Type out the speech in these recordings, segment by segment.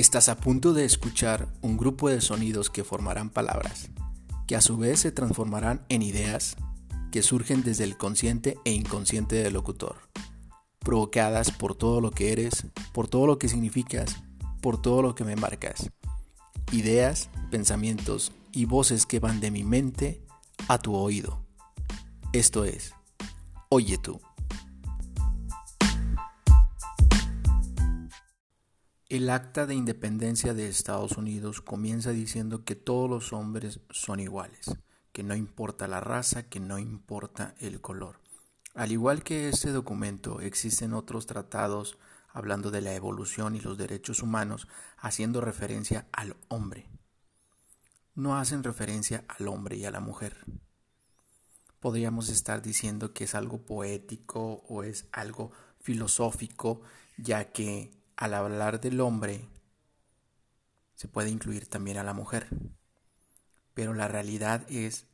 Estás a punto de escuchar un grupo de sonidos que formarán palabras, que a su vez se transformarán en ideas que surgen desde el consciente e inconsciente del locutor, provocadas por todo lo que eres, por todo lo que significas, por todo lo que me marcas. Ideas, pensamientos y voces que van de mi mente a tu oído. Esto es, oye tú. El Acta de Independencia de Estados Unidos comienza diciendo que todos los hombres son iguales, que no importa la raza, que no importa el color. Al igual que este documento, existen otros tratados hablando de la evolución y los derechos humanos, haciendo referencia al hombre. No hacen referencia al hombre y a la mujer. Podríamos estar diciendo que es algo poético o es algo filosófico, ya que al hablar del hombre se puede incluir también a la mujer. Pero la realidad es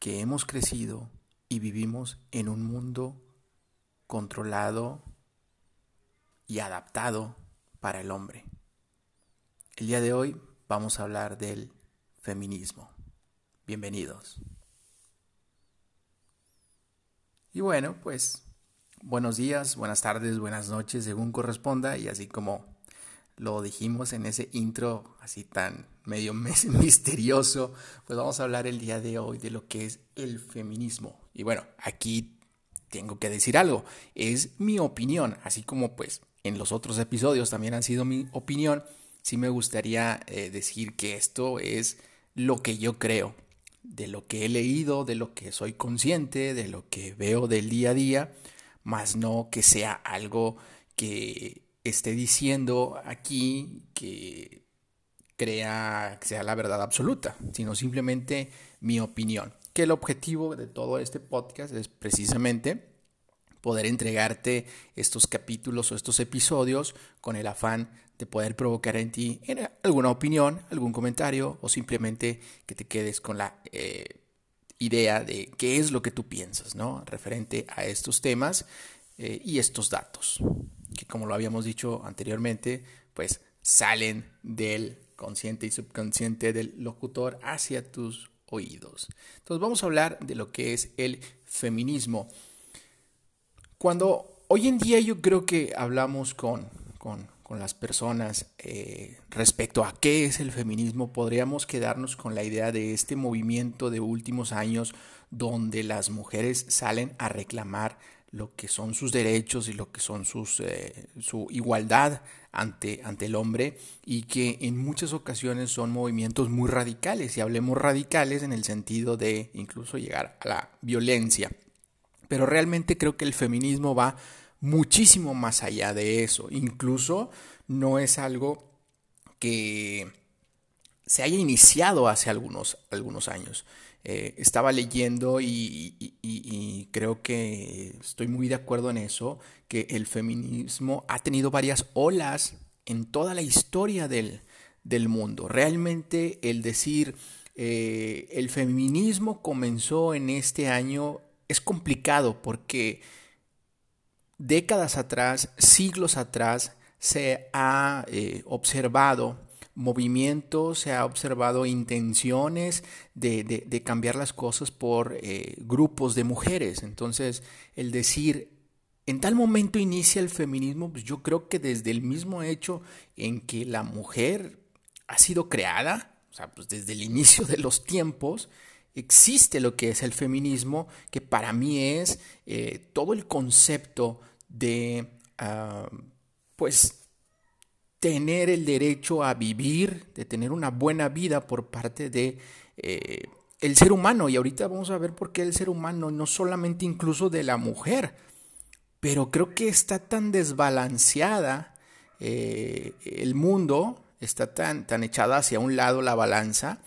que hemos crecido y vivimos en un mundo controlado y adaptado para el hombre. El día de hoy vamos a hablar del feminismo. Bienvenidos. Y bueno, pues buenos días, buenas tardes, buenas noches, según corresponda, y así como lo dijimos en ese intro así tan medio misterioso, pues vamos a hablar el día de hoy de lo que es el feminismo. Y bueno, aquí tengo que decir algo, es mi opinión, así como pues en los otros episodios también han sido mi opinión, sí me gustaría eh, decir que esto es lo que yo creo, de lo que he leído, de lo que soy consciente, de lo que veo del día a día más no que sea algo que esté diciendo aquí que crea que sea la verdad absoluta, sino simplemente mi opinión. Que el objetivo de todo este podcast es precisamente poder entregarte estos capítulos o estos episodios con el afán de poder provocar en ti alguna opinión, algún comentario o simplemente que te quedes con la eh, idea de qué es lo que tú piensas, ¿no? Referente a estos temas eh, y estos datos, que como lo habíamos dicho anteriormente, pues salen del consciente y subconsciente del locutor hacia tus oídos. Entonces vamos a hablar de lo que es el feminismo. Cuando hoy en día yo creo que hablamos con, con con las personas eh, respecto a qué es el feminismo, podríamos quedarnos con la idea de este movimiento de últimos años donde las mujeres salen a reclamar lo que son sus derechos y lo que son sus, eh, su igualdad ante, ante el hombre y que en muchas ocasiones son movimientos muy radicales y hablemos radicales en el sentido de incluso llegar a la violencia. Pero realmente creo que el feminismo va muchísimo más allá de eso. Incluso no es algo que se haya iniciado hace algunos, algunos años. Eh, estaba leyendo y, creo que estoy muy de acuerdo en eso, que el feminismo ha tenido varias olas en toda la historia del, del mundo. Realmente el decir eh, el feminismo comenzó en este año es complicado porque décadas atrás, siglos atrás, se ha eh, observado movimientos, se ha observado intenciones de, cambiar las cosas por eh, grupos de mujeres. Entonces, el decir, en tal momento inicia el feminismo, pues yo creo que desde el mismo hecho en que la mujer ha sido creada, o sea, pues desde el inicio de los tiempos, existe lo que es el feminismo, que para mí es eh, todo el concepto de, ah, pues, tener el derecho a vivir, de tener una buena vida por parte de eh, el ser humano. Y ahorita vamos a ver por qué el ser humano, no solamente incluso de la mujer, pero creo que está tan desbalanceada eh, el mundo, está tan, tan echada hacia un lado la balanza,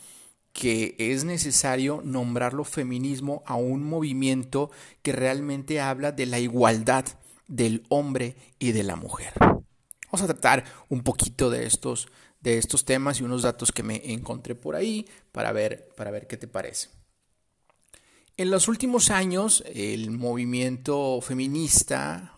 que es necesario nombrarlo feminismo a un movimiento que realmente habla de la igualdad del hombre y de la mujer. Vamos a tratar un poquito de estos, de estos temas y unos datos que me encontré por ahí para ver, para ver qué te parece. En los últimos años, el movimiento feminista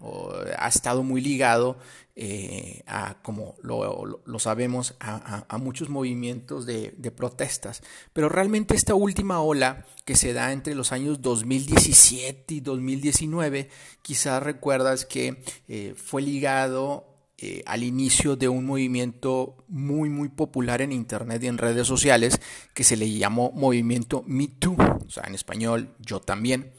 ha estado muy ligado eh, a, como lo, sabemos, a, muchos movimientos de, protestas. Pero realmente esta última ola que se da entre los años 2017 y 2019, quizás recuerdas que eh, fue ligado eh, al inicio de un movimiento muy muy popular en internet y en redes sociales que se le llamó movimiento Me Too, o sea, en español yo también,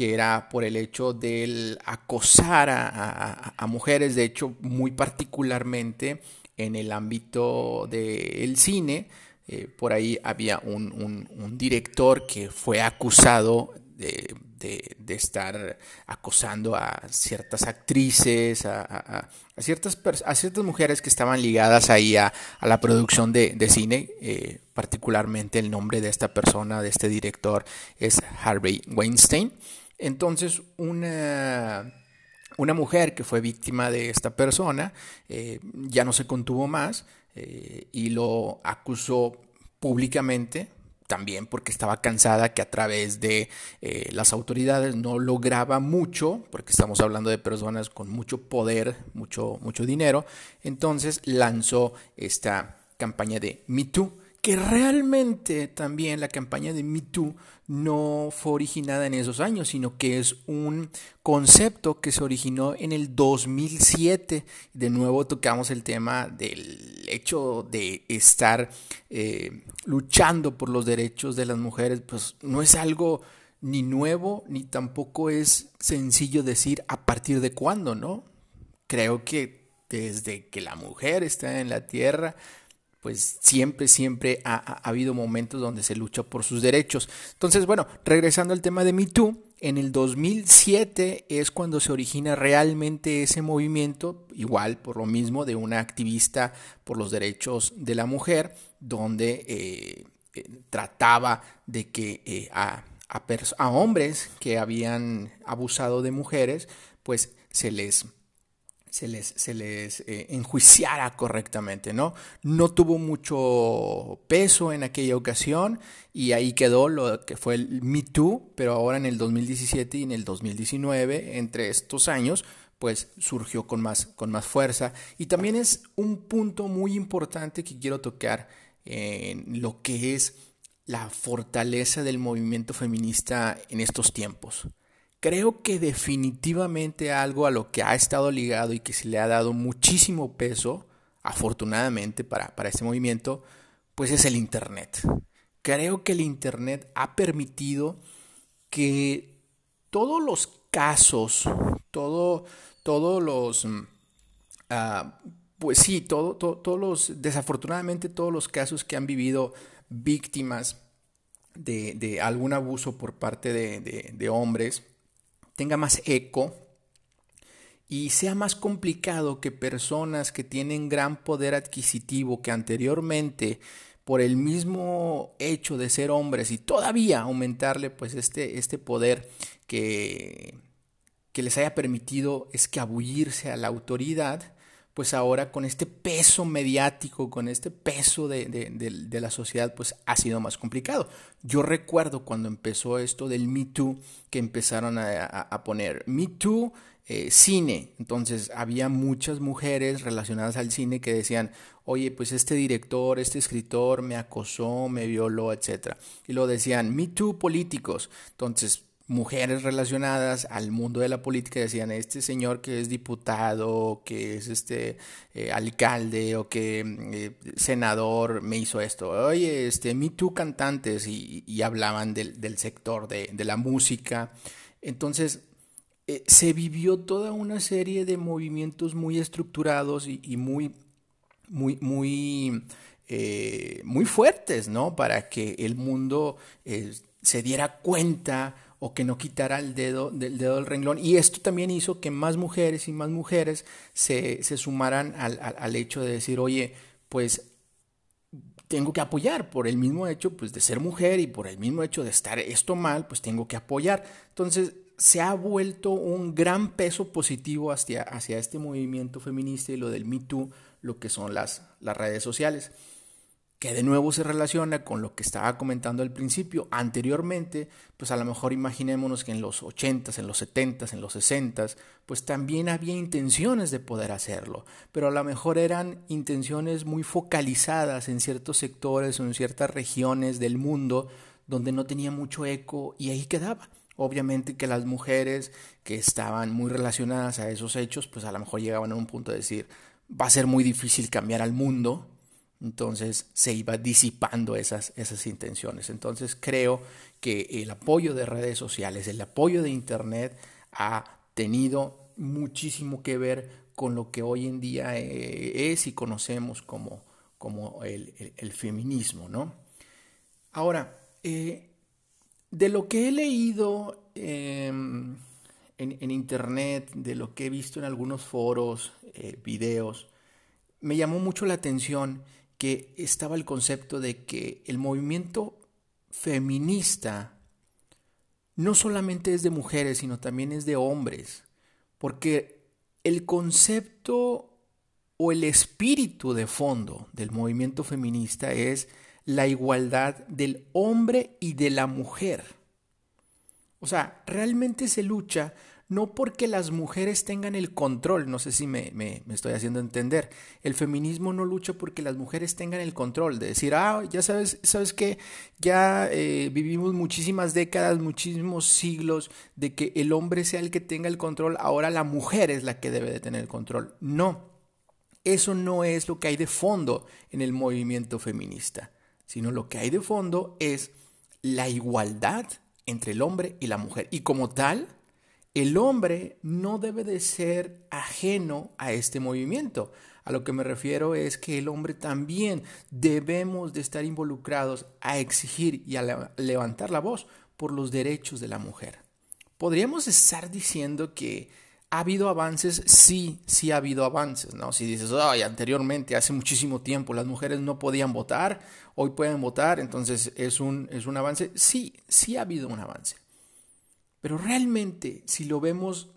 que era por el hecho del acosar a, mujeres, de hecho muy particularmente en el ámbito del cine. Eh, por ahí había un director que fue acusado de estar acosando a ciertas actrices, a, ciertas, a ciertas mujeres que estaban ligadas ahí a, la producción de, cine, eh, particularmente el nombre de esta persona, de este director, es Harvey Weinstein. Entonces, una, una mujer que fue víctima de esta persona eh, ya no se contuvo más eh, y lo acusó públicamente también porque estaba cansada que a través de eh, las autoridades no lograba mucho, porque estamos hablando de personas con mucho poder, mucho, mucho dinero, entonces lanzó esta campaña de Me Too, que realmente también la campaña de Me Too no fue originada en esos años, sino que es un concepto que se originó en el 2007. De nuevo tocamos el tema del hecho de estar eh, luchando por los derechos de las mujeres, pues no es algo ni nuevo, ni tampoco es sencillo decir a partir de cuándo, ¿no? Creo que desde que la mujer está en la tierra, pues siempre, siempre ha, habido momentos donde se lucha por sus derechos. Entonces, bueno, regresando al tema de Me Too, en el 2007 es cuando se origina realmente ese movimiento, igual por lo mismo de una activista por los derechos de la mujer, donde eh, eh, trataba de que eh, a, a hombres que habían abusado de mujeres, pues se les se les, se les eh, enjuiciara correctamente, ¿no? No tuvo mucho peso en aquella ocasión y ahí quedó lo que fue el Me Too, pero ahora en el 2017 y en el 2019, entre estos años, pues surgió con más, con más fuerza. Y también es un punto muy importante que quiero tocar en lo que es la fortaleza del movimiento feminista en estos tiempos. Creo que definitivamente algo a lo que ha estado ligado y que se le ha dado muchísimo peso, afortunadamente para, para este movimiento, pues es el Internet. Creo que el Internet ha permitido que todos los casos, todo, todos los, mm, ah, pues sí, todo, todos los, desafortunadamente todos los casos que han vivido víctimas de, algún abuso por parte de hombres, tenga más eco y sea más complicado que personas que tienen gran poder adquisitivo que anteriormente por el mismo hecho de ser hombres y todavía aumentarle pues este, este poder que, que les haya permitido escabullirse a la autoridad, pues ahora con este peso mediático, con este peso de, la sociedad, pues ha sido más complicado. Yo recuerdo cuando empezó esto del Me Too, que empezaron a, poner Me Too eh, cine. Entonces había muchas mujeres relacionadas al cine que decían, oye, pues este director, este escritor me acosó, me violó, etc. Y lo decían, Me Too políticos. Entonces mujeres relacionadas al mundo de la política decían este señor que es diputado que es este eh, alcalde o que eh, senador me hizo esto. Oye este me cantantes y, hablaban del, sector de, la música. Entonces eh, se vivió toda una serie de movimientos muy estructurados y, muy muy muy muy fuertes no para que el mundo se diera cuenta o que no quitara el dedo del dedo del renglón. Y esto también hizo que más mujeres y más mujeres se, se sumaran al, al, hecho de decir, oye, pues tengo que apoyar por el mismo hecho pues, de ser mujer y por el mismo hecho de estar esto mal, pues tengo que apoyar. Entonces se ha vuelto un gran peso positivo hacia, hacia este movimiento feminista y lo del Me Too, lo que son las, las redes sociales. Que de nuevo se relaciona con lo que estaba comentando al principio. Anteriormente, pues a lo mejor imaginémonos que en los 80s, en los 70s, en los 60s, pues también había intenciones de poder hacerlo, pero a lo mejor eran intenciones muy focalizadas en ciertos sectores o en ciertas regiones del mundo donde no tenía mucho eco y ahí quedaba. Obviamente que las mujeres que estaban muy relacionadas a esos hechos, pues a lo mejor llegaban a un punto de decir, va a ser muy difícil cambiar al mundo, entonces se iba disipando esas, esas intenciones. Entonces creo que el apoyo de redes sociales, el apoyo de Internet ha tenido muchísimo que ver con lo que hoy en día eh, es y conocemos como, como el, feminismo. ¿no? Ahora, eh, de lo que he leído em, en, Internet, de lo que he visto en algunos foros, eh, videos, me llamó mucho la atención que estaba el concepto de que el movimiento feminista no solamente es de mujeres, sino también es de hombres, porque el concepto o el espíritu de fondo del movimiento feminista es la igualdad del hombre y de la mujer. O sea, realmente se lucha no porque las mujeres tengan el control, no sé si me, estoy haciendo entender, el feminismo no lucha porque las mujeres tengan el control, de decir, ah, ya sabes, sabes que ya eh, vivimos muchísimas décadas, muchísimos siglos de que el hombre sea el que tenga el control, ahora la mujer es la que debe de tener el control. No, eso no es lo que hay de fondo en el movimiento feminista, sino lo que hay de fondo es la igualdad entre el hombre y la mujer. Y como tal, el hombre no debe de ser ajeno a este movimiento. A lo que me refiero es que el hombre también debemos de estar involucrados a exigir y a levantar la voz por los derechos de la mujer. Podríamos estar diciendo que ha habido avances, sí, sí ha habido avances, ¿no? Si dices, ay, anteriormente, hace muchísimo tiempo, las mujeres no podían votar, hoy pueden votar, entonces es un, es un avance, sí, sí ha habido un avance. Pero realmente, si lo vemos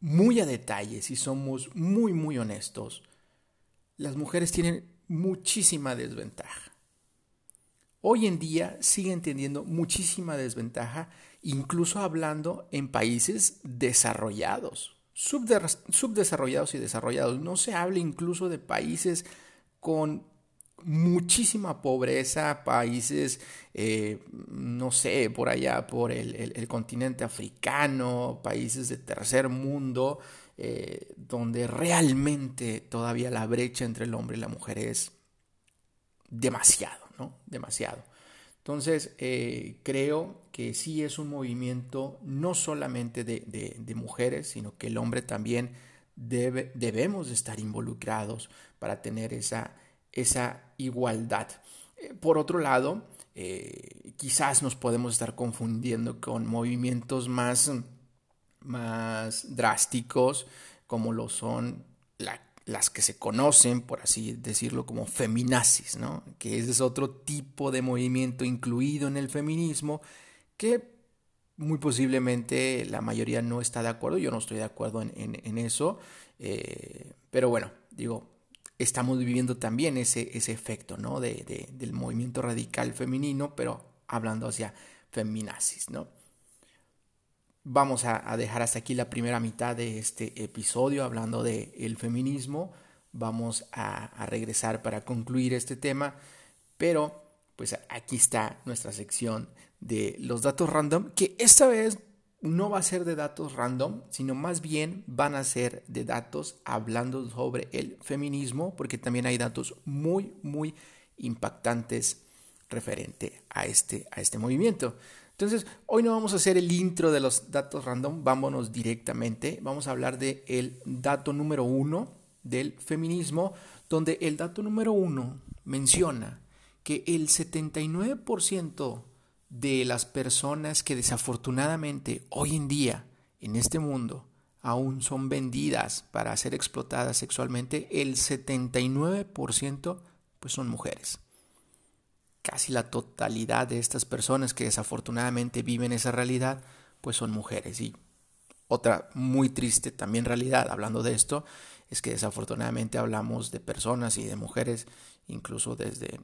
muy a detalle, si somos muy, muy honestos, las mujeres tienen muchísima desventaja. Hoy en día siguen teniendo muchísima desventaja, incluso hablando en países desarrollados, subdesarrollados y desarrollados. No se habla incluso de países con muchísima pobreza, países, eh, no sé, por allá, por el, continente africano, países de tercer mundo, eh, donde realmente todavía la brecha entre el hombre y la mujer es demasiado, ¿no? Demasiado. Entonces, eh, creo que sí es un movimiento no solamente de, de mujeres, sino que el hombre también debe, debemos estar involucrados para tener esa esa igualdad. Eh, por otro lado, eh, quizás nos podemos estar confundiendo con movimientos más, más drásticos, como lo son las que se conocen, por así decirlo, como feminazis, ¿no? que ese es otro tipo de movimiento incluido en el feminismo que muy posiblemente la mayoría no está de acuerdo, yo no estoy de acuerdo en, eso, eh, pero bueno, digo, estamos viviendo también ese, ese efecto ¿no? de, del movimiento radical femenino, pero hablando hacia feminazis. ¿no? Vamos a, dejar hasta aquí la primera mitad de este episodio hablando del el feminismo. Vamos a, a regresar para concluir este tema, pero pues aquí está nuestra sección de los datos random, que esta vez no va a ser de datos random, sino más bien van a ser de datos hablando sobre el feminismo, porque también hay datos muy, muy impactantes referente a este, a este movimiento. Entonces, hoy no vamos a hacer el intro de los datos random, vámonos directamente. Vamos a hablar del el dato número uno del feminismo, donde el dato número uno menciona que el 79% de las personas que desafortunadamente hoy en día en este mundo aún son vendidas para ser explotadas sexualmente, el 79% pues son mujeres. Casi la totalidad de estas personas que desafortunadamente viven esa realidad pues son mujeres. Y otra muy triste también realidad hablando de esto es que desafortunadamente hablamos de personas y de mujeres incluso desde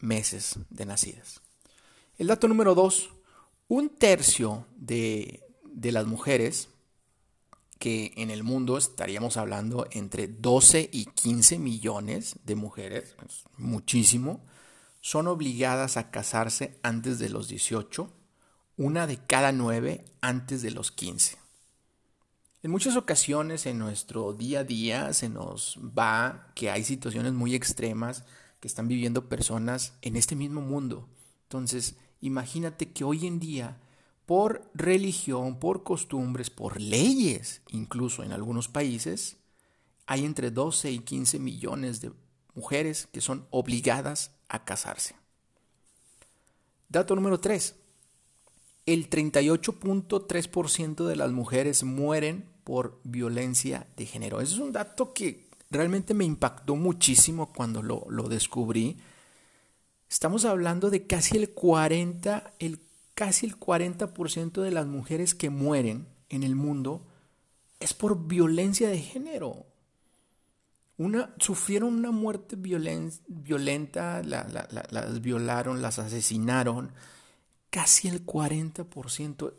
meses de nacidas. El dato número dos, un tercio de, de las mujeres que en el mundo estaríamos hablando entre 12 y 15 millones de mujeres, muchísimo, son obligadas a casarse antes de los 18, una de cada nueve antes de los 15. En muchas ocasiones en nuestro día a día se nos va que hay situaciones muy extremas que están viviendo personas en este mismo mundo. Entonces, imagínate que hoy en día, por religión, por costumbres, por leyes, incluso en algunos países, hay entre 12 y 15 millones de mujeres que son obligadas a casarse. Dato número 3. El 38.3% de las mujeres mueren por violencia de género. Ese es un dato que realmente me impactó muchísimo cuando lo, descubrí. Estamos hablando de casi el 40, el, casi el 40% de las mujeres que mueren en el mundo es por violencia de género. Una, sufrieron una muerte violenta, las violaron, las asesinaron. Casi el 40%,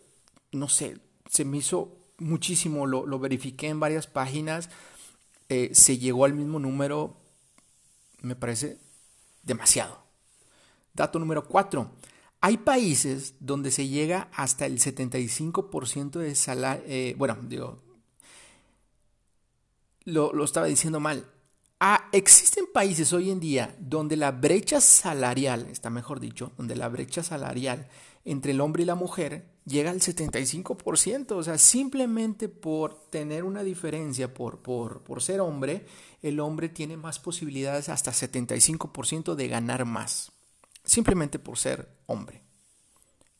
no sé, se me hizo muchísimo, lo, lo verifiqué en varias páginas, eh, se llegó al mismo número, me parece demasiado. Dato número 4. Hay países donde se llega hasta el 75% de salario, eh, bueno, digo, lo, lo estaba diciendo mal. Ah, existen países hoy en día donde la brecha salarial, está mejor dicho, donde la brecha salarial entre el hombre y la mujer llega al 75%. O sea, simplemente por tener una diferencia, por, por, por ser hombre, el hombre tiene más posibilidades, hasta 75% de ganar más. Simplemente por ser hombre.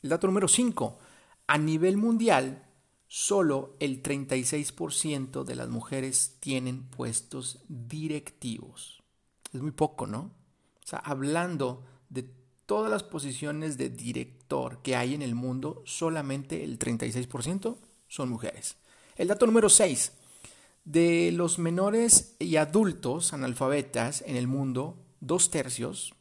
El dato número 5. A nivel mundial, solo el 36% de las mujeres tienen puestos directivos. Es muy poco, ¿no? O sea, hablando de todas las posiciones de director que hay en el mundo, solamente el 36% son mujeres. El dato número 6. De los menores y adultos analfabetas en el mundo, dos tercios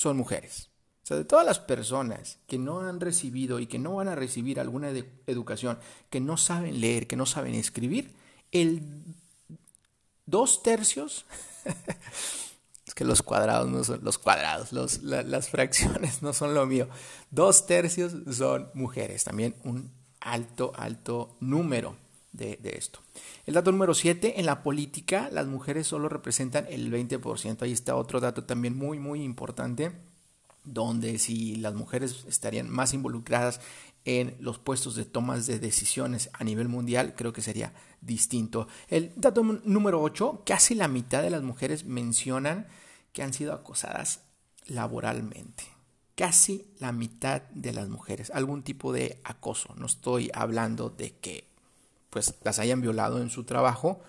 son mujeres. O sea, de todas las personas que no han recibido y que no van a recibir alguna educación, que no saben leer, que no saben escribir, el dos tercios Es que los cuadrados no son los cuadrados, las fracciones no son lo mío. Dos tercios son mujeres, también un alto, alto número de, esto. El dato número 7, en la política las mujeres solo representan el 20%. Ahí está otro dato también muy, muy importante, donde si las mujeres estarían más involucradas en los puestos de tomas de decisiones a nivel mundial, creo que sería distinto. El dato número 8, casi la mitad de las mujeres mencionan que han sido acosadas laboralmente. Casi la mitad de las mujeres, algún tipo de acoso. No estoy hablando de que pues las hayan violado en su trabajo,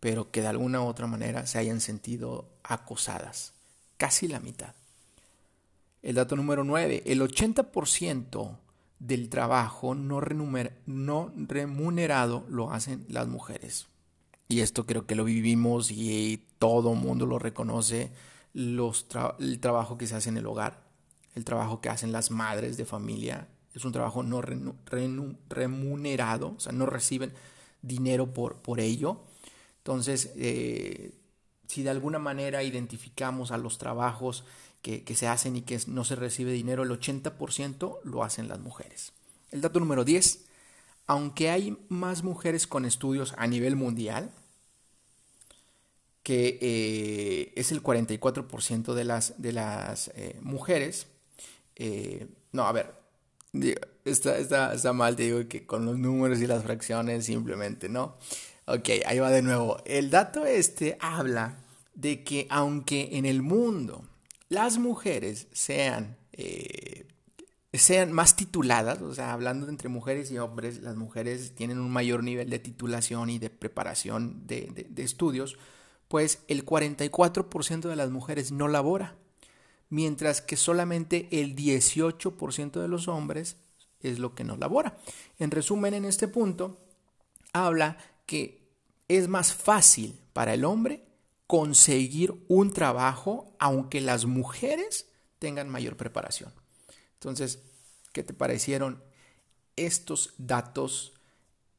pero que de alguna u otra manera se hayan sentido acosadas. Casi la mitad. El dato número 9, el 80% del trabajo no, remunerado lo hacen las mujeres. Y esto creo que lo vivimos y todo mundo lo reconoce el trabajo que se hace en el hogar, el trabajo que hacen las madres de familia, es un trabajo no remunerado, o sea, no reciben dinero por, por ello. Entonces, eh, si de alguna manera identificamos a los trabajos que, que, se hacen y que no se recibe dinero, el 80% lo hacen las mujeres. El dato número 10, aunque hay más mujeres con estudios a nivel mundial, que eh, es el 44% de las, de las eh, mujeres. No, a ver, está, está, está, mal, te digo que con los números y las fracciones simplemente, ¿no? Ok, ahí va de nuevo. El dato este habla de que aunque en el mundo las mujeres sean, sean más tituladas, o sea, hablando entre mujeres y hombres, las mujeres tienen un mayor nivel de titulación y de preparación de, de, de estudios, pues el 44% de las mujeres no labora, mientras que solamente el 18% de los hombres es lo que no labora. En resumen, en este punto, habla que es más fácil para el hombre conseguir un trabajo, aunque las mujeres tengan mayor preparación. Entonces, ¿qué te parecieron estos datos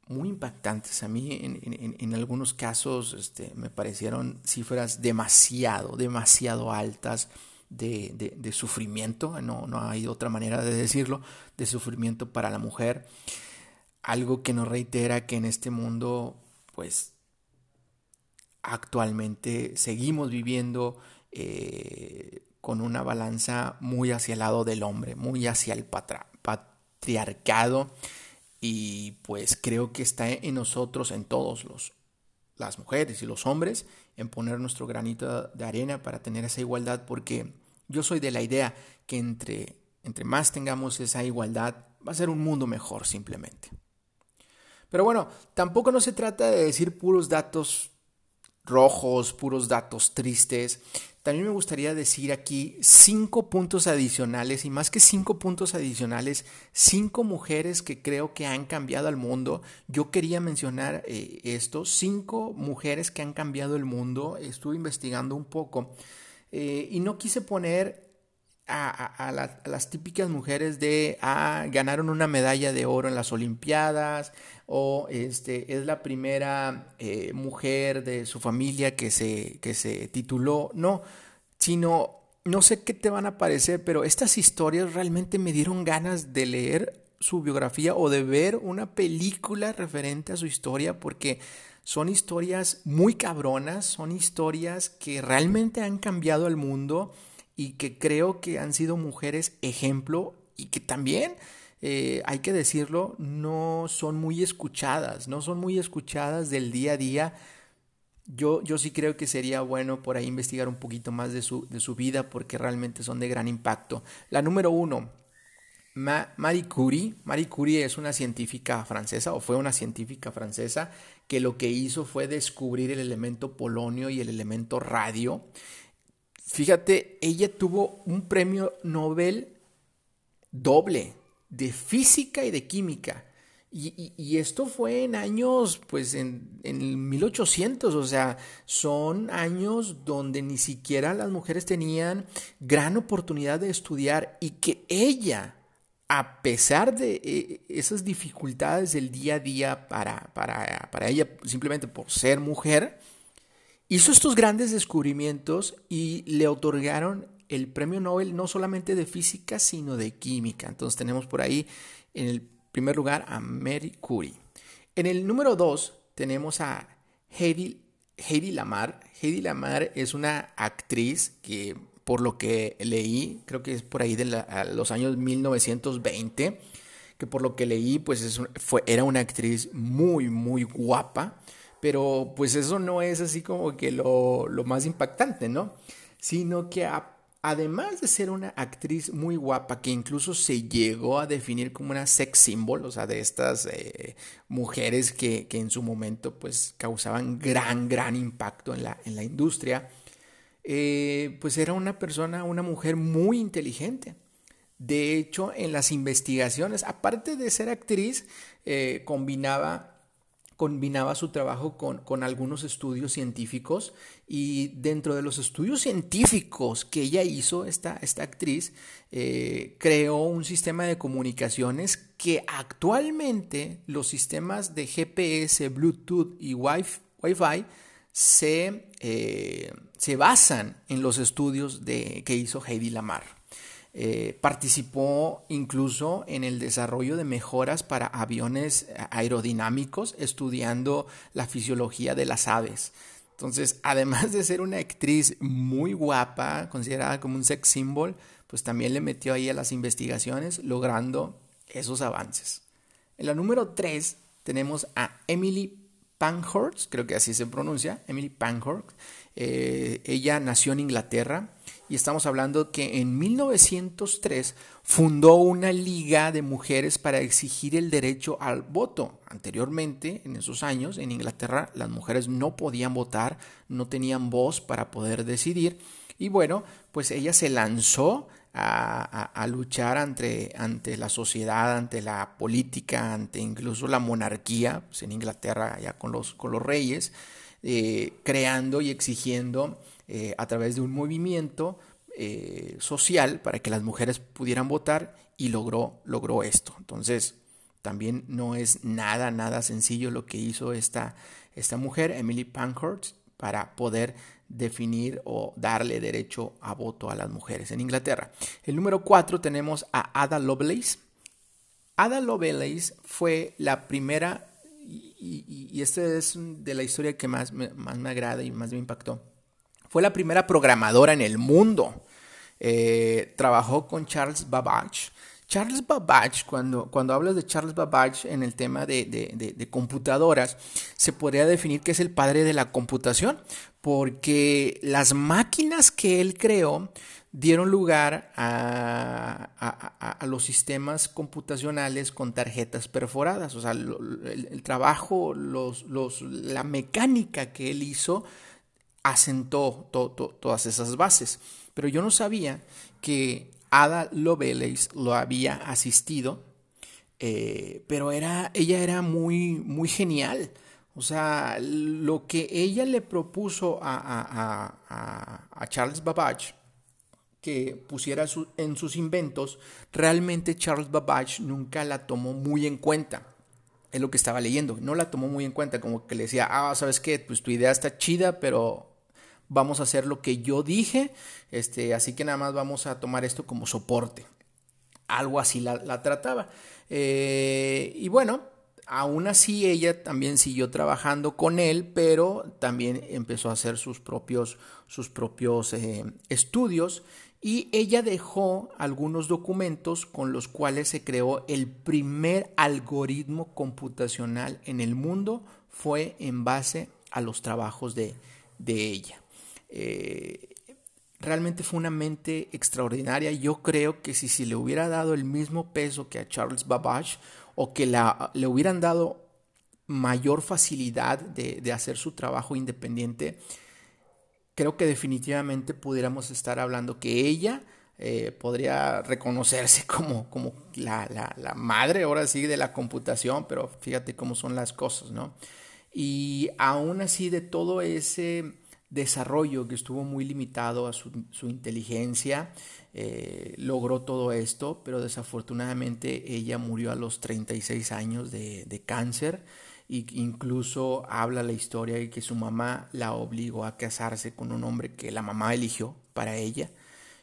muy impactantes? A mí en, algunos casos este, me parecieron cifras demasiado, demasiado altas de, de, sufrimiento, no, no hay otra manera de decirlo, de sufrimiento para la mujer. Algo que nos reitera que en este mundo, pues, actualmente seguimos viviendo eh, con una balanza muy hacia el lado del hombre, muy hacia el patriarcado y pues creo que está en nosotros, en todos los las mujeres y los hombres, en poner nuestro granito de arena para tener esa igualdad, porque yo soy de la idea que entre, entre más tengamos esa igualdad, va a ser un mundo mejor simplemente. Pero bueno, tampoco no se trata de decir puros datos rojos, puros datos tristes. También me gustaría decir aquí cinco puntos adicionales y más que cinco puntos adicionales, cinco mujeres que creo que han cambiado al mundo. Yo quería mencionar eh, esto, cinco mujeres que han cambiado el mundo. Estuve investigando un poco eh, y no quise poner a, las típicas mujeres de ah, ganaron una medalla de oro en las Olimpiadas o este, es la primera eh, mujer de su familia que se, que se tituló, no, sino no sé qué te van a parecer, pero estas historias realmente me dieron ganas de leer su biografía o de ver una película referente a su historia porque son historias muy cabronas, son historias que realmente han cambiado el mundo y que creo que han sido mujeres ejemplo y que también, eh, hay que decirlo, no son muy escuchadas, no son muy escuchadas del día a día. Yo, yo sí creo que sería bueno por ahí investigar un poquito más de su, de su vida porque realmente son de gran impacto. La número uno, Marie Curie. Marie Curie es una científica francesa o fue una científica francesa que lo que hizo fue descubrir el elemento polonio y el elemento radio Fíjate, ella tuvo un premio Nobel doble de física y de química. Y, esto fue en años, pues en, en 1800, o sea, son años donde ni siquiera las mujeres tenían gran oportunidad de estudiar y que ella, a pesar de eh, esas dificultades del día a día para, para, para ella, simplemente por ser mujer, hizo estos grandes descubrimientos y le otorgaron el premio Nobel no solamente de física, sino de química. Entonces tenemos por ahí en el primer lugar a Mary Curie. En el número dos tenemos a Heidi, Heidi Lamar. Heidi Lamar es una actriz que por lo que leí, creo que es por ahí de los años 1920, que por lo que leí, pues fue, era una actriz muy, muy guapa pero pues eso no es así como que lo, más impactante, ¿no? Sino que además de ser una actriz muy guapa, que incluso se llegó a definir como una sex symbol, o sea, de estas eh, mujeres que, en su momento pues causaban gran, gran impacto en la, en la industria, eh, pues era una persona, una mujer muy inteligente. De hecho, en las investigaciones, aparte de ser actriz, eh, combinaba combinaba su trabajo con, algunos estudios científicos y dentro de los estudios científicos que ella hizo, esta, esta actriz, eh, creó un sistema de comunicaciones que actualmente los sistemas de GPS, Bluetooth y Wi-Fi se, eh, se basan en los estudios de, que hizo Heidi Lamar. Eh, participó incluso en el desarrollo de mejoras para aviones aerodinámicos, estudiando la fisiología de las aves. Entonces, además de ser una actriz muy guapa, considerada como un sex symbol, pues también le metió ahí a las investigaciones, logrando esos avances. En la número 3 tenemos a Emily Pankhurst, creo que así se pronuncia, Emily Pankhurst. Eh, ella nació en Inglaterra y estamos hablando que en 1903 fundó una liga de mujeres para exigir el derecho al voto. Anteriormente, en esos años, en Inglaterra, las mujeres no podían votar, no tenían voz para poder decidir. Y bueno, pues ella se lanzó a, luchar ante, ante, la sociedad, ante la política, ante incluso la monarquía, pues en Inglaterra ya con los, con los reyes, eh, creando y exigiendo eh, a través de un movimiento eh, social para que las mujeres pudieran votar y logró, logró esto. Entonces, también no es nada, nada sencillo lo que hizo esta, esta mujer, Emily Pankhurst, para poder definir o darle derecho a voto a las mujeres en Inglaterra. El número cuatro tenemos a Ada Lovelace. Ada Lovelace fue la primera, y, y, esta es de la historia que más me, más me agrada y más me impactó, fue la primera programadora en el mundo. Eh, trabajó con Charles Babbage. Charles Babbage, cuando, cuando hablas de Charles Babbage en el tema de, de, computadoras, se podría definir que es el padre de la computación, porque las máquinas que él creó dieron lugar a, los sistemas computacionales con tarjetas perforadas. O sea, el, trabajo, los, los, la mecánica que él hizo asentó todas esas bases. Pero yo no sabía que Ada Lovelace lo había asistido, eh, pero era, ella era muy, muy genial. O sea, lo que ella le propuso a, a, Charles Babbage que pusiera en sus inventos, realmente Charles Babbage nunca la tomó muy en cuenta. Es lo que estaba leyendo, no la tomó muy en cuenta, como que le decía, ah, ¿sabes qué? Pues tu idea está chida, pero vamos a hacer lo que yo dije, este, así que nada más vamos a tomar esto como soporte. Algo así la, trataba. Eh, y bueno, aún así ella también siguió trabajando con él, pero también empezó a hacer sus propios, sus propios eh, estudios y ella dejó algunos documentos con los cuales se creó el primer algoritmo computacional en el mundo, fue en base a los trabajos de, de ella. Eh, realmente fue una mente extraordinaria. Yo creo que si, si le hubiera dado el mismo peso que a Charles Babbage o que la, le hubieran dado mayor facilidad de, hacer su trabajo independiente, creo que definitivamente pudiéramos estar hablando que ella eh, podría reconocerse como, como la, la, madre ahora sí de la computación, pero fíjate cómo son las cosas, ¿no? Y aún así de todo ese desarrollo que estuvo muy limitado a su, inteligencia, eh, logró todo esto, pero desafortunadamente ella murió a los 36 años de, cáncer. E incluso habla la historia de que su mamá la obligó a casarse con un hombre que la mamá eligió para ella.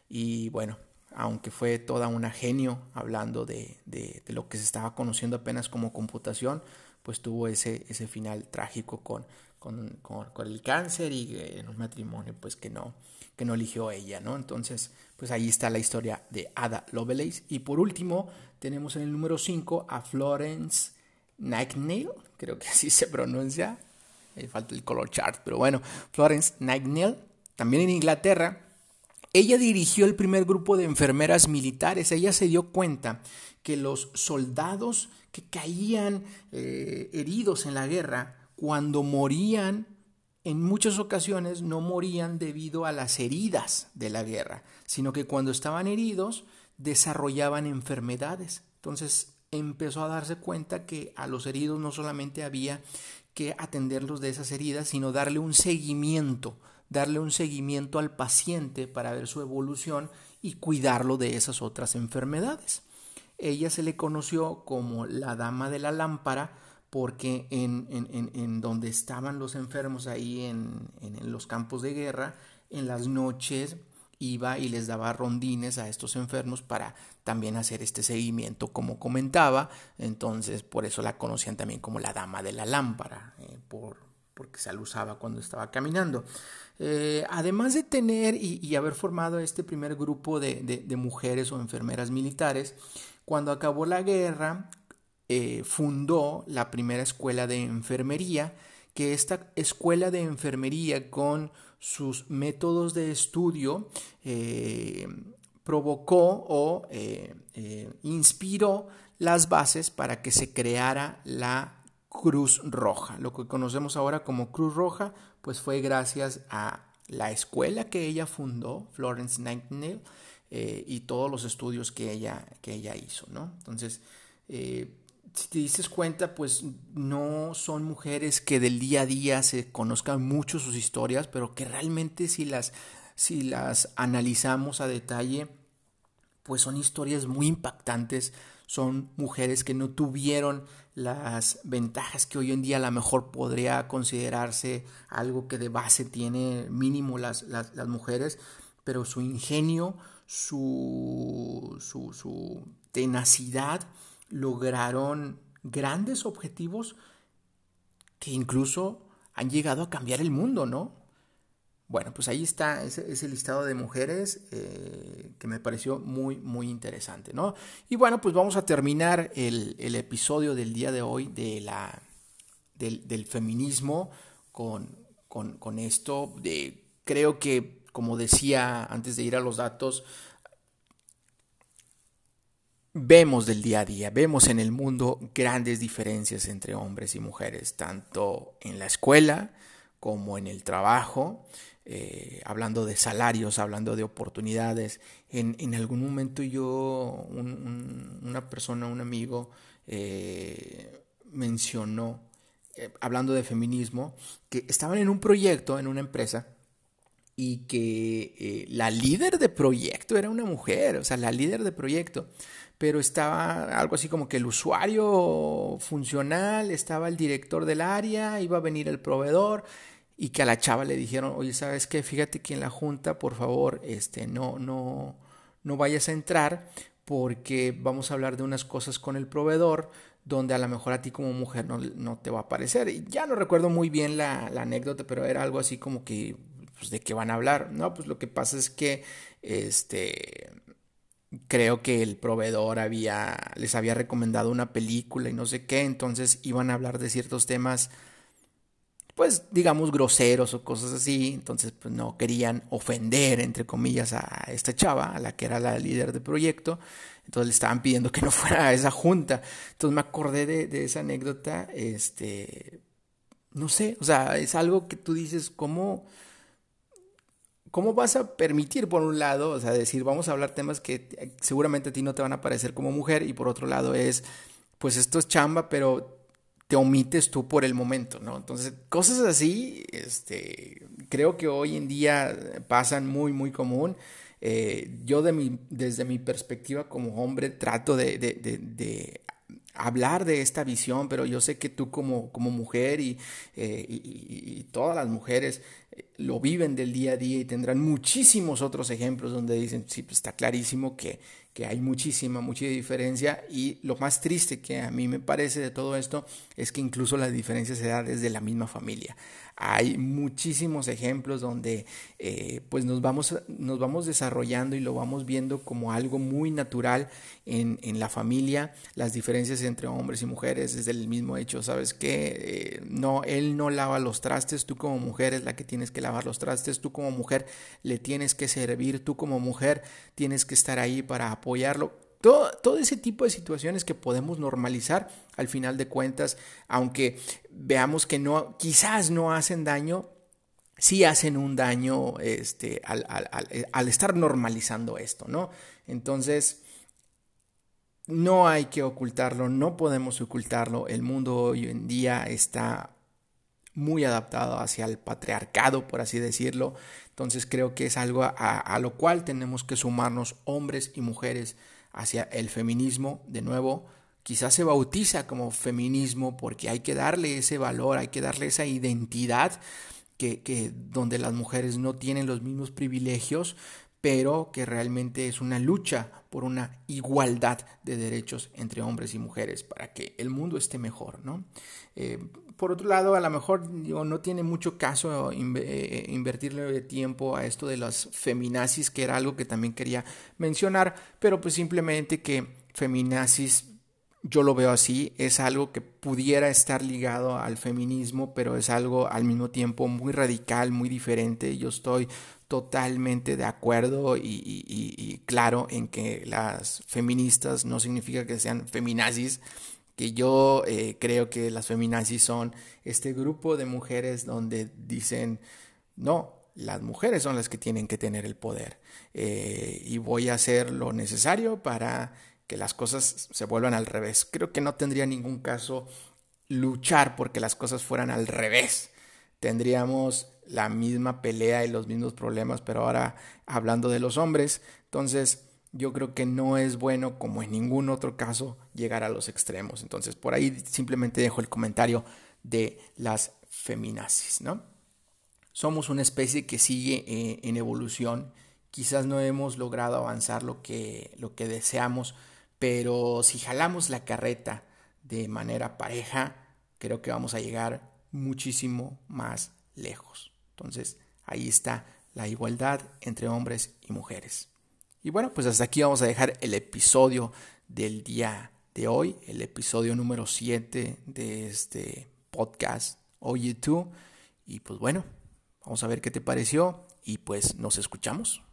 Y bueno, aunque fue toda una genio hablando de, de, de lo que se estaba conociendo apenas como computación, pues tuvo ese, ese final trágico con, con, con, el cáncer y en un matrimonio pues que no, que no eligió ella, ¿no? Entonces, pues ahí está la historia de Ada Lovelace. Y por último, tenemos en el número 5 a Florence Nightingale, creo que así se pronuncia, me falta el color chart, pero bueno, Florence Nightingale, también en Inglaterra, ella dirigió el primer grupo de enfermeras militares. Ella se dio cuenta que los soldados que caían eh, heridos en la guerra cuando morían, en muchas ocasiones no morían debido a las heridas de la guerra, sino que cuando estaban heridos desarrollaban enfermedades. Entonces empezó a darse cuenta que a los heridos no solamente había que atenderlos de esas heridas, sino darle un seguimiento, darle un seguimiento al paciente para ver su evolución y cuidarlo de esas otras enfermedades. Ella se le conoció como la dama de la lámpara porque en, en, en, donde estaban los enfermos ahí en, los campos de guerra, en las noches iba y les daba rondines a estos enfermos para también hacer este seguimiento como comentaba, entonces por eso la conocían también como la dama de la lámpara, eh, por, porque se la usaba cuando estaba caminando. Eh, además de tener y, haber formado este primer grupo de, de mujeres o enfermeras militares, cuando acabó la guerra, eh, fundó la primera escuela de enfermería, que esta escuela de enfermería con sus métodos de estudio eh, provocó o eh, inspiró las bases para que se creara la Cruz Roja. Lo que conocemos ahora como Cruz Roja, pues fue gracias a la escuela que ella fundó, Florence Nightingale, y todos los estudios que ella, que ella hizo, ¿no? Entonces, si te dices cuenta, pues no son mujeres que del día a día se conozcan mucho sus historias, pero que realmente si las, si las analizamos a detalle, pues son historias muy impactantes, son mujeres que no tuvieron las ventajas que hoy en día a lo mejor podría considerarse algo que de base tiene mínimo las, las, mujeres, pero su ingenio, su, su tenacidad lograron grandes objetivos que incluso han llegado a cambiar el mundo, ¿no? Bueno, pues ahí está ese, listado de mujeres eh, que me pareció muy, muy interesante, ¿no? Y bueno, pues vamos a terminar el, episodio del día de hoy de la, del, feminismo con, con, esto. De, creo que, como decía antes de ir a los datos, vemos del día a día, vemos en el mundo grandes diferencias entre hombres y mujeres, tanto en la escuela como en el trabajo. Eh, hablando de salarios, hablando de oportunidades. En, algún momento yo, una persona, un amigo, eh, mencionó, eh, hablando de feminismo, que estaban en un proyecto, en una empresa, y que la líder de proyecto era una mujer, o sea, la líder de proyecto pero estaba algo así como que el usuario funcional, estaba el director del área, iba a venir el proveedor, y que a la chava le dijeron, oye, ¿sabes qué? Fíjate que en la junta, por favor, este, no, no, no vayas a entrar porque vamos a hablar de unas cosas con el proveedor donde a lo mejor a ti como mujer no, no te va a parecer. Y ya no recuerdo muy bien la anécdota, pero era algo así como que, pues, ¿de qué van a hablar? No, pues lo que pasa es que, este, creo que el proveedor había, les había recomendado una película y no sé qué, entonces iban a hablar de ciertos temas pues digamos groseros o cosas así, entonces pues no querían ofender entre comillas a esta chava, a la que era la líder del proyecto, entonces le estaban pidiendo que no fuera a esa junta, entonces me acordé de, esa anécdota, este, no sé, o sea, es algo que tú dices, ¿cómo, ¿cómo vas a permitir por un lado, o sea, decir, vamos a hablar temas que seguramente a ti no te van a parecer como mujer y por otro lado es, pues esto es chamba, pero te omites tú por el momento, ¿no? Entonces, cosas así, este, creo que hoy en día pasan muy, muy común. Eh, yo de mi, desde mi perspectiva como hombre trato de, hablar de esta visión, pero yo sé que tú como, como mujer y, eh, y, todas las mujeres lo viven del día a día y tendrán muchísimos otros ejemplos donde dicen, sí, pues está clarísimo que, que hay muchísima, mucha diferencia y lo más triste que a mí me parece de todo esto es que incluso la diferencia se da desde la misma familia. Hay muchísimos ejemplos donde eh, pues nos vamos, nos vamos desarrollando y lo vamos viendo como algo muy natural en, en, la familia, las diferencias entre hombres y mujeres desde el mismo hecho, ¿sabes qué? Eh, no, él no lava los trastes, tú como mujer es la que tienes que lavar los trastes, tú como mujer le tienes que servir, tú como mujer tienes que estar ahí para apoyarlo. Todo, todo, ese tipo de situaciones que podemos normalizar al final de cuentas, aunque veamos que no, quizás no hacen daño, sí hacen un daño este, al, al estar normalizando esto, ¿no? Entonces, no hay que ocultarlo, no podemos ocultarlo. El mundo hoy en día está muy adaptado hacia el patriarcado, por así decirlo. Entonces creo que es algo a, lo cual tenemos que sumarnos hombres y mujeres hacia el feminismo. De nuevo, quizás se bautiza como feminismo porque hay que darle ese valor, hay que darle esa identidad que, que donde las mujeres no tienen los mismos privilegios, pero que realmente es una lucha por una igualdad de derechos entre hombres y mujeres para que el mundo esté mejor, ¿no? Eh, por otro lado, a lo mejor no tiene mucho caso eh, invertirle tiempo a esto de las feminazis, que era algo que también quería mencionar, pero pues simplemente que feminazis yo lo veo así, es algo que pudiera estar ligado al feminismo, pero es algo al mismo tiempo muy radical, muy diferente. Yo estoy totalmente de acuerdo y, claro en que las feministas no significa que sean feminazis, que yo eh, creo que las feminazis son este grupo de mujeres donde dicen, no, las mujeres son las que tienen que tener el poder eh, y voy a hacer lo necesario para que las cosas se vuelvan al revés. Creo que no tendría ningún caso luchar porque las cosas fueran al revés tendríamos la misma pelea y los mismos problemas, pero ahora hablando de los hombres. Entonces, yo creo que no es bueno, como en ningún otro caso, llegar a los extremos. Entonces, por ahí simplemente dejo el comentario de las feminazis, ¿no? Somos una especie que sigue eh, en evolución. Quizás no hemos logrado avanzar lo que, lo que deseamos, pero si jalamos la carreta de manera pareja, creo que vamos a llegar muchísimo más lejos. Entonces, ahí está la igualdad entre hombres y mujeres. Y bueno, pues hasta aquí vamos a dejar el episodio del día de hoy, el episodio número 7 de este podcast Oye tú. Y pues bueno, vamos a ver qué te pareció y pues nos escuchamos.